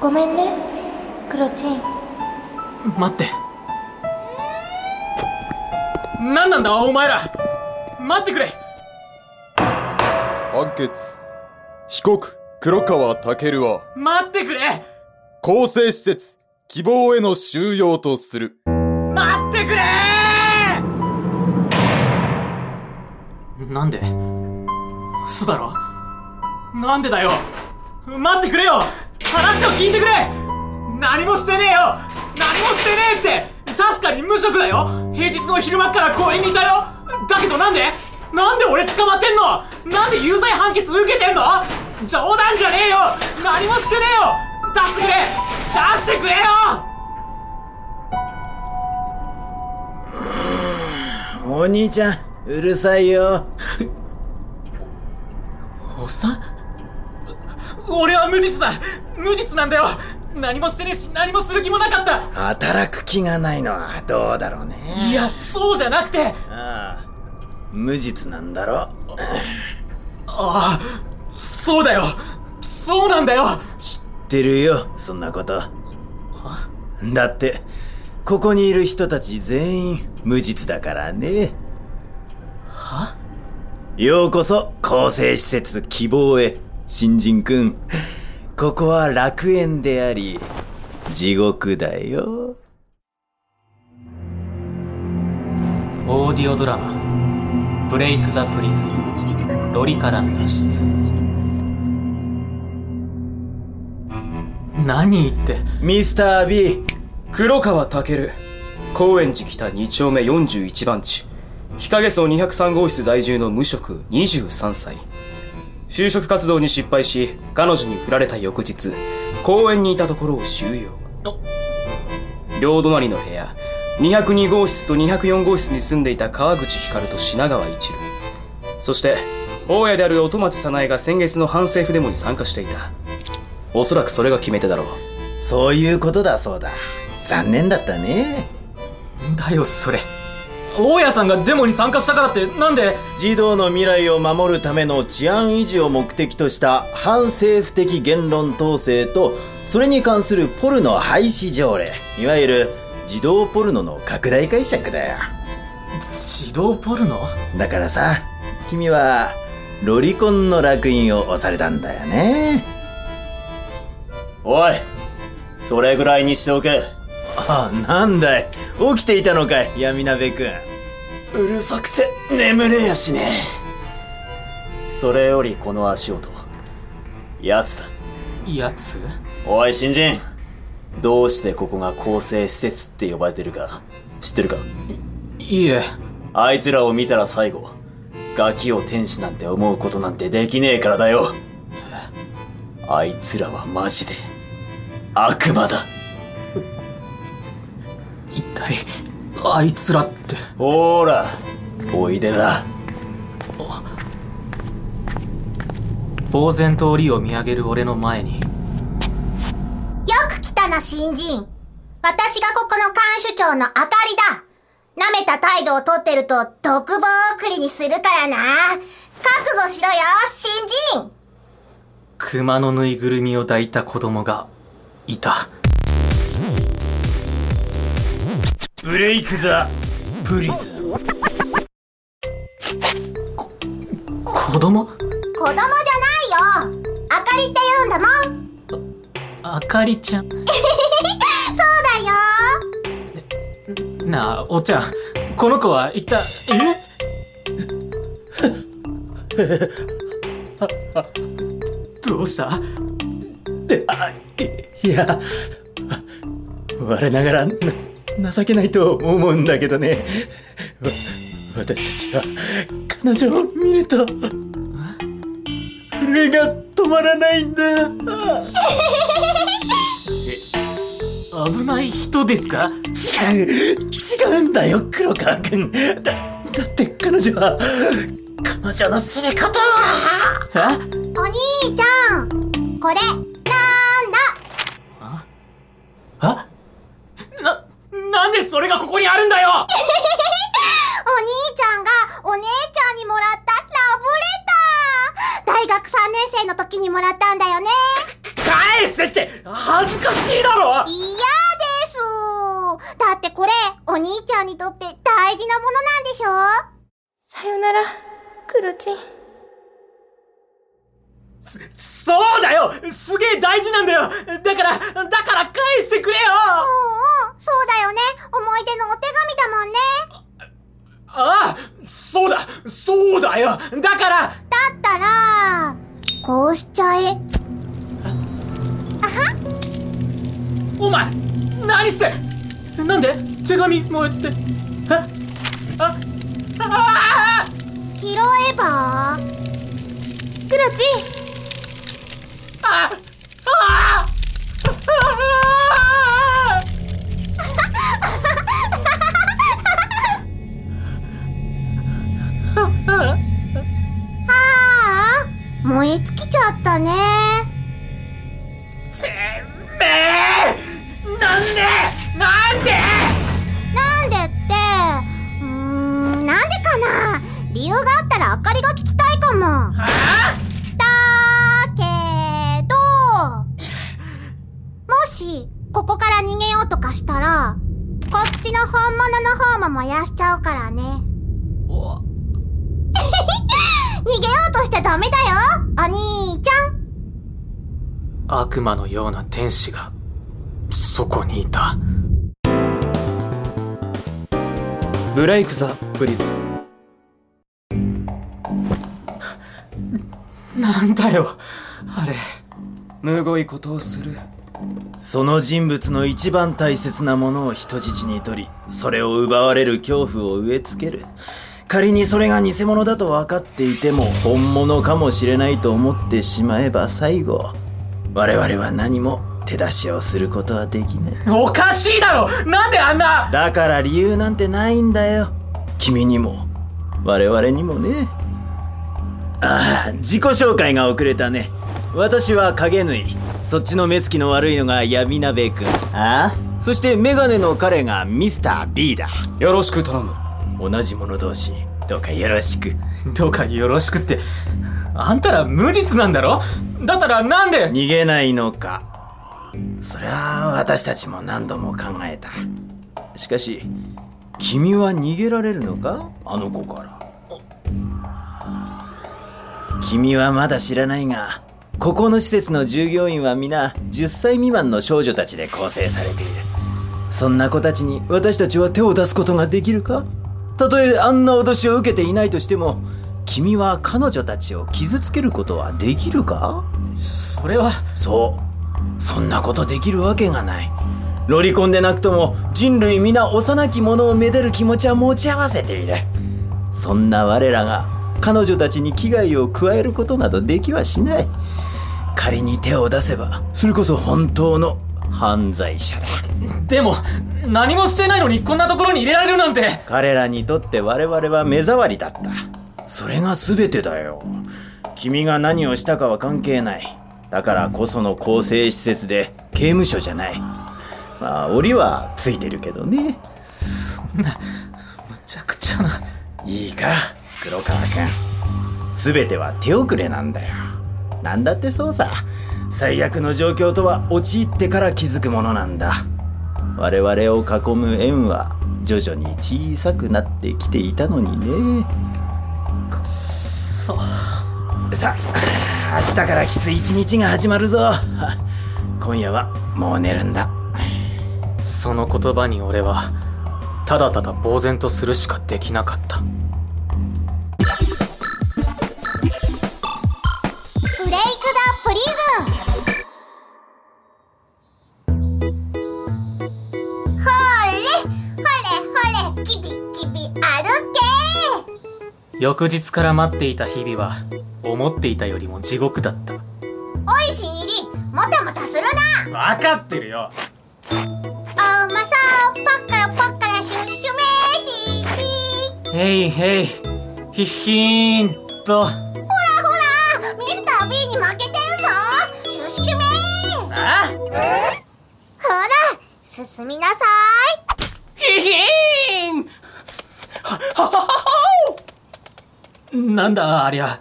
ごめんね。クロチン。待って。何なんだお前ら。待ってくれ。判決。被告黒川健は。待ってくれ。更生施設希望への収容とする。待ってくれ。なんで？嘘だろ？なんでだよ？待ってくれよ。話何もしてねえよ。何もしてねえって。確かに無職だよ。平日の昼間っから公園にいたよ。だけどなんで？なんで俺捕まってんの？なんで有罪判決受けてんの？冗談じゃねえよ。何もしてねえよ。出してくれ。出してくれよ。お兄ちゃんうるさいよ。おっさん？俺は無実だ。無実なんだよ何もしてねえし何もする気もなかった。働く気がないのはどうだろうね。いやそうじゃなくて。ああ無実なんだろ。ああそうだよ。そうなんだよ。知ってるよそんなこと。だってここにいる人たち全員無実だからね。は？ようこそ更生施設希望へ。新人くんここは楽園であり地獄だよ。オーディオドラマ「ブレイク・ザ・プリズンロリからの脱出」何言って？ミスター B 黒川健高円寺北2丁目41番地。日陰荘203号室在住の無職23歳就職活動に失敗し彼女に振られた翌日公園にいたところを収容。両隣の部屋202号室と204号室に住んでいた川口光と品川一郎。そして大家である音松早苗が先月の反政府デモに参加していた。おそらくそれが決め手だろう。そういうことだそうだ。残念だったね。だよそれ大家さんがデモに参加したからってなんで児童の未来を守るための治安維持を目的とした反政府的言論統制とそれに関するポルノ廃止条例いわゆる児童ポルノの拡大解釈だよ。指導ポルノだからさ君はロリコンの烙印を押されたんだよね。おいそれぐらいにしておけ。あなんだい。起きていたのかい闇鍋くんうるさくて眠れやしね。それよりこの足音。やつだ。やつ？おい新人。どうしてここが更生施設って呼ばれてるか。知ってるか？いいえ。あいつらを見たら最後ガキを天使なんて思うことなんてできねえからだよ。あいつらはマジで悪魔だあいつらってほーらおいでだ呆然と檻を見上げる俺の前によく来たな、新人。私がここの監守長のあかりだ。舐めた態度をとってると、独房送りにするからな。覚悟しろよ、新人。熊のぬいぐるみを抱いた子供がいたブレイク・ザ・プリズン。子供？子供じゃないよ。あかりって言うんだもん。あかりちゃん。そうだよ。なあおっちゃん。この子は一体え？どうした？いや我ながらな情けないと思うんだけどね。わ私たちは。彼女を見ると震えが止まらないんだ。危ない人ですか？違う違うんだよ黒川君だだって彼女は彼女のすることは。えお兄ちゃん。これ、なんだあな、なんでそれがここにあるんだよ！お兄ちゃんがお姉ちゃんにもらったラブレター。大学3年生の時にもらったんだよね。返せっって！恥ずかしいだろ！嫌です。だってこれ、お兄ちゃんにとって大事なものなんでしょさよなら、クロチン。そうだよ。すげえ大事なんだよ。だから、だから返してくれよ。うんうん、そうだよね。思い出のお手紙だもんね。ああそうだ。そうだよ。だからだったら、こうしちゃえ。お前何して？なんで？手紙もらって。えあああ拾えばクロチ天使がそこにいた。ブレイク・ザ・プリズン。なんだよ。あれむごいことをする。その人物の一番大切なものを人質に取り、それを奪われる恐怖を植え付ける。仮にそれが偽物だと分かっていても本物かもしれないと思ってしまえば最後、我々は何も手出しをすることはできない。おかしいだろなんであんなだから理由なんてないんだよ。君にも、我々にもね。ああ、自己紹介が遅れたね。私は影縫い。そっちの目つきの悪いのが闇鍋くん。ああ？そしてメガネの彼がミスター B だ。よろしく頼む同じ者同士、どうかよろしく。どうかよろしくってあんたら無実なんだろ？だったらなんで？逃げないのか。そりゃあ私たちも何度も考えた。しかし、君は逃げられるのか？あの子から。君はまだ知らないが、ここの施設の従業員は皆10歳未満の少女たちで構成されている。そんな子たちに私たちは手を出すことができるか？たとえあんな脅しを受けていないとしても、君は彼女たちを傷つけることはできるか？それはそう。そんなことできるわけがない。ロリコンでなくとも人類皆幼き者をめでる気持ちは持ち合わせている。そんな我らが彼女たちに危害を加えることなどできはしない。仮に手を出せば、それこそ本当の犯罪者だ。でも何もしてないのにこんなところに入れられるなんて彼らにとって我々は目障りだった。それが全てだよ。君が何をしたかは関係ない。だからこその更生施設で刑務所じゃない。まあ、檻はついてるけどね。そんなむちゃくちゃないいか、黒川くん。全ては手遅れなんだよ。なんだってそうさ。最悪の状況とは陥ってから気づくものなんだ。我々を囲む円は徐々に小さくなってきていたのにね。そうさあ、明日からきつい一日が始まるぞ。今夜はもう寝るんだ。その言葉に俺はただただ呆然とするしかできなかったブレイク・ザ・プリズンほれほれほれキビキビ歩け翌日から待っていた日々は思っていたよりも地獄だった。おい新入りもたもたするな。分かってるよ。おまさパッカラパッカラシュッシュメーシーチへいへいひっひーんと。ほらほらミスター B に負けてるぞ。シュッシュメー。あほら進みなさひひーん。ははははなんだありゃ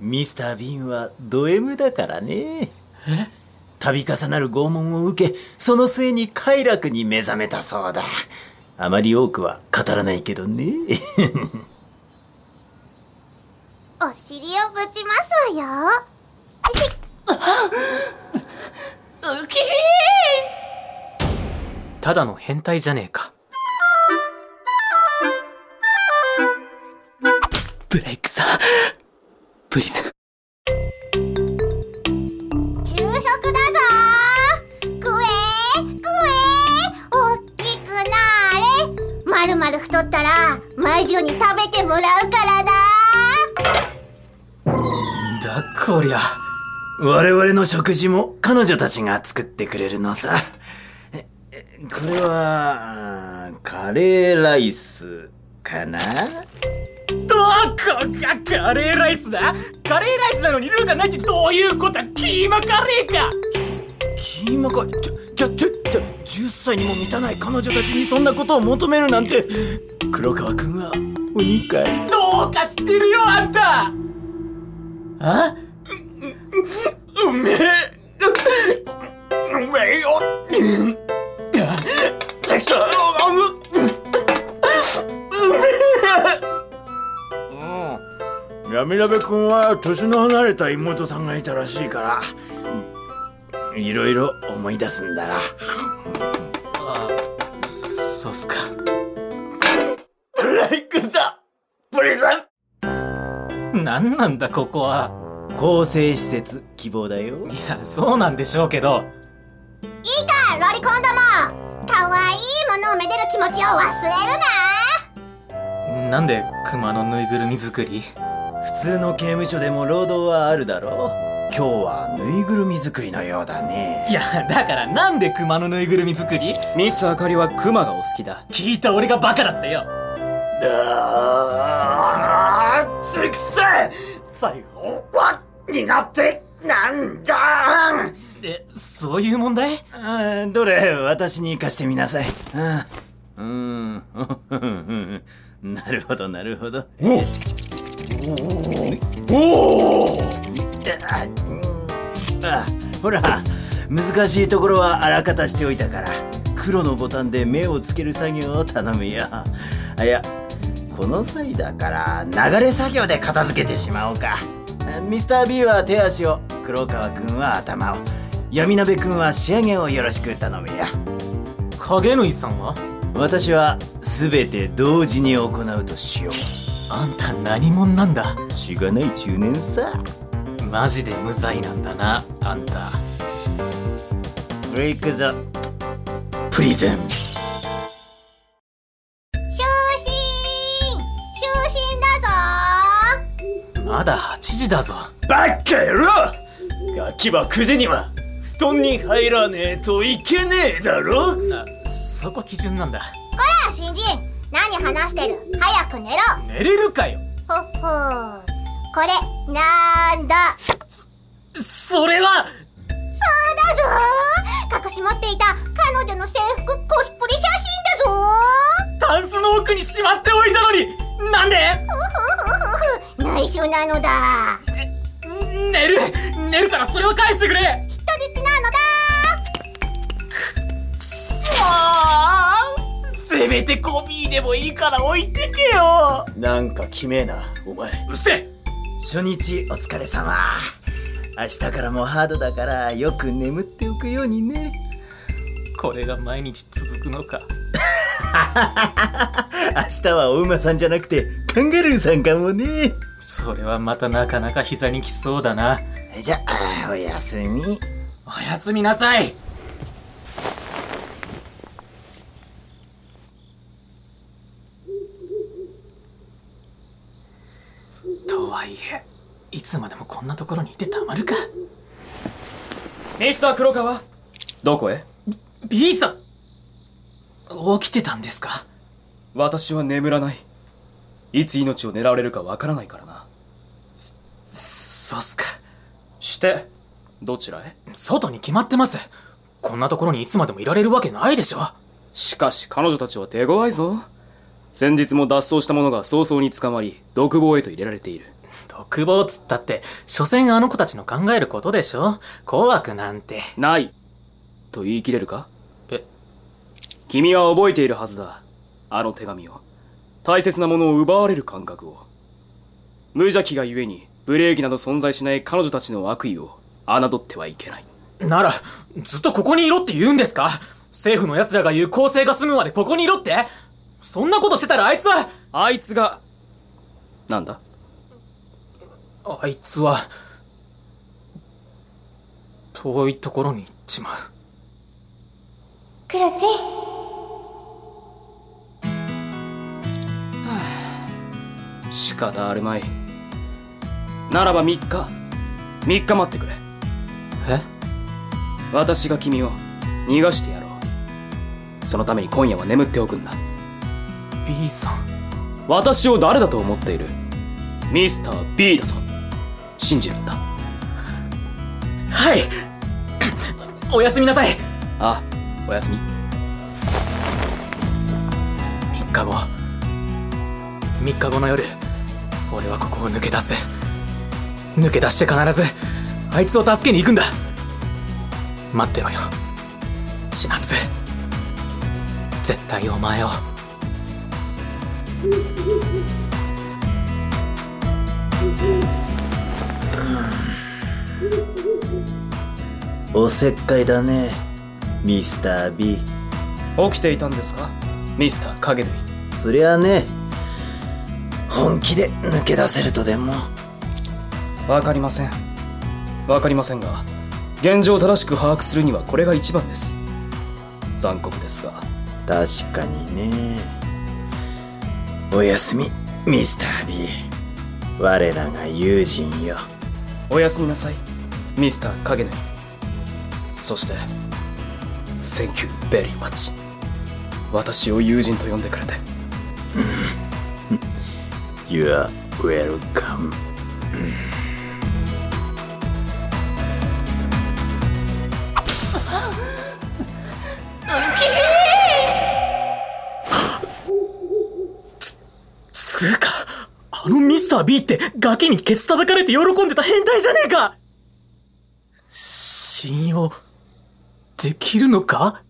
ミスター・ビーンはド M だからね。度重なる拷問を受け、その末に快楽に目覚めたそうだ。あまり多くは語らないけどね。お尻をぶちますわよ。ただの変態じゃねえかブレイクさプリズ。昼食だぞ。食え食え。おっきくなーれ。まるまる太ったら魔女に食べてもらうからな。だこりゃ我々の食事も彼女たちが作ってくれるのさ。ええこれは、カレーライスかな？どこがカレーライスだ？カレーライスなのにルーがないってどういうことだ？キーマカレーか。キーマカ、ちょ、ちょ、ちょ、ちょ、10歳にも満たない彼女たちにそんなことを求めるなんて、黒川くんは鬼かい？どうかしてるよあんた！あ？ううめえ。ううめえよ闇鍋くんは年の離れた妹さんがいたらしいから、いろいろ思い出すんだな。そうっすか。ブレイクザプリズン。何なんだここは。更生施設希望だよ。いやそうなんでしょうけど。いいかロリコンどもかわいいものをめでる気持ちを忘れるな。なんで熊のぬいぐるみ作り普通の刑務所でも労働はあるだろう。今日はぬいぐるみ作りのようだね。いやだからなんで熊のぬいぐるみ作り？ミスあかりはクマがお好きだ聞いた俺がバカだったよあー、つくせ最後は苦手なんだえそういう問題？あどれ、私に貸してみなさい。うん。うん。なるほど、なるほど。おおほら、難しいところはあらかたしておいたから、黒のボタンで目をつける作業を頼むよ。あ、いや、この際だから、流れ作業で片付けてしまおうか。ミスター B は手足を、黒川くんは頭を、闇鍋くんは仕上げをよろしく頼むよ。影縫さんは？私は全て同時に行うとしよう。あんた何者なんだ？しがない中年さ。マジで無罪なんだなあんた。ブレイクザ。プリズン。就寝。就寝だぞ。まだ8時だぞ。バカ野郎。ガキは9時には布団に入らねえといけねえだろ。あそこ基準なんだ話してる。早く寝ろ。寝れるかよ。ほっほー。これなんだ。それは。そうだぞ隠し持っていた彼女の制服コスプレ写真だぞタンスの奥にしまっておいたのに。なんで？内緒なのだ。寝る？寝るからそれを返してくれせめてコピーでもいいから置いてけよなんかきめえなお前うるせえ初日お疲れ様。明日からもハードだからよく眠っておくようにね。これが毎日続くのか 明日はお馬さんじゃなくてカンガルーさんかもね。それはまたなかなか膝にきそうだなじゃあ、おやすみ。おやすみなさいとはいえいつまでもこんなところにいてたまるか。ミスター黒川？どこへ？B さん。起きてたんですか？私は眠らない。いつ命を狙われるかわからないからな。そうっすか。してどちらへ？外に決まってます。こんなところにいつまでもいられるわけないでしょ。しかし彼女たちは手強いぞ。先日も脱走した者が早々に捕まり独房へと入れられている欲望っつったって、所詮あの子たちの考えることでしょ？紅白なんて。ない。と言い切れるか？え？君は覚えているはずだ。あの手紙を。大切なものを奪われる感覚を。無邪気がゆえにブレーキなど存在しない彼女たちの悪意を侮ってはいけない。なら、ずっとここにいろって言うんですか？政府の奴らが言う公正が済むまでここにいろって？そんなことしてたらあいつは、あいつがなんだ？あいつは、遠いところに行っちまう。クロチ？仕方あるまい。ならば3日3日待ってくれ。え？私が君を逃がしてやろう。そのために今夜は眠っておくんだ ?B さん。私を誰だと思っている？ミスター B だぞ信じるんだ。はい。おやすみなさい。あおやすみ。3日後。3日後の夜俺はここを抜け出す。抜け出して必ずあいつを助けに行くんだ。待ってろよ。千夏。絶対お前を。おせっかいだねミスター B 起きていたんですか？ミスター影類。そりゃあね本気で抜け出せるとでも。わかりません。わかりませんが現状を正しく把握するにはこれが一番です。残酷ですが。確かにね。おやすみミスター B 我らが友人よ。おやすみなさいミスター影根そして Thank you very much 私を友人と呼んでくれて。You are welcome. つうかあのミスター B って崖にケツ叩かれて喜んでた変態じゃねえか信用できるのか？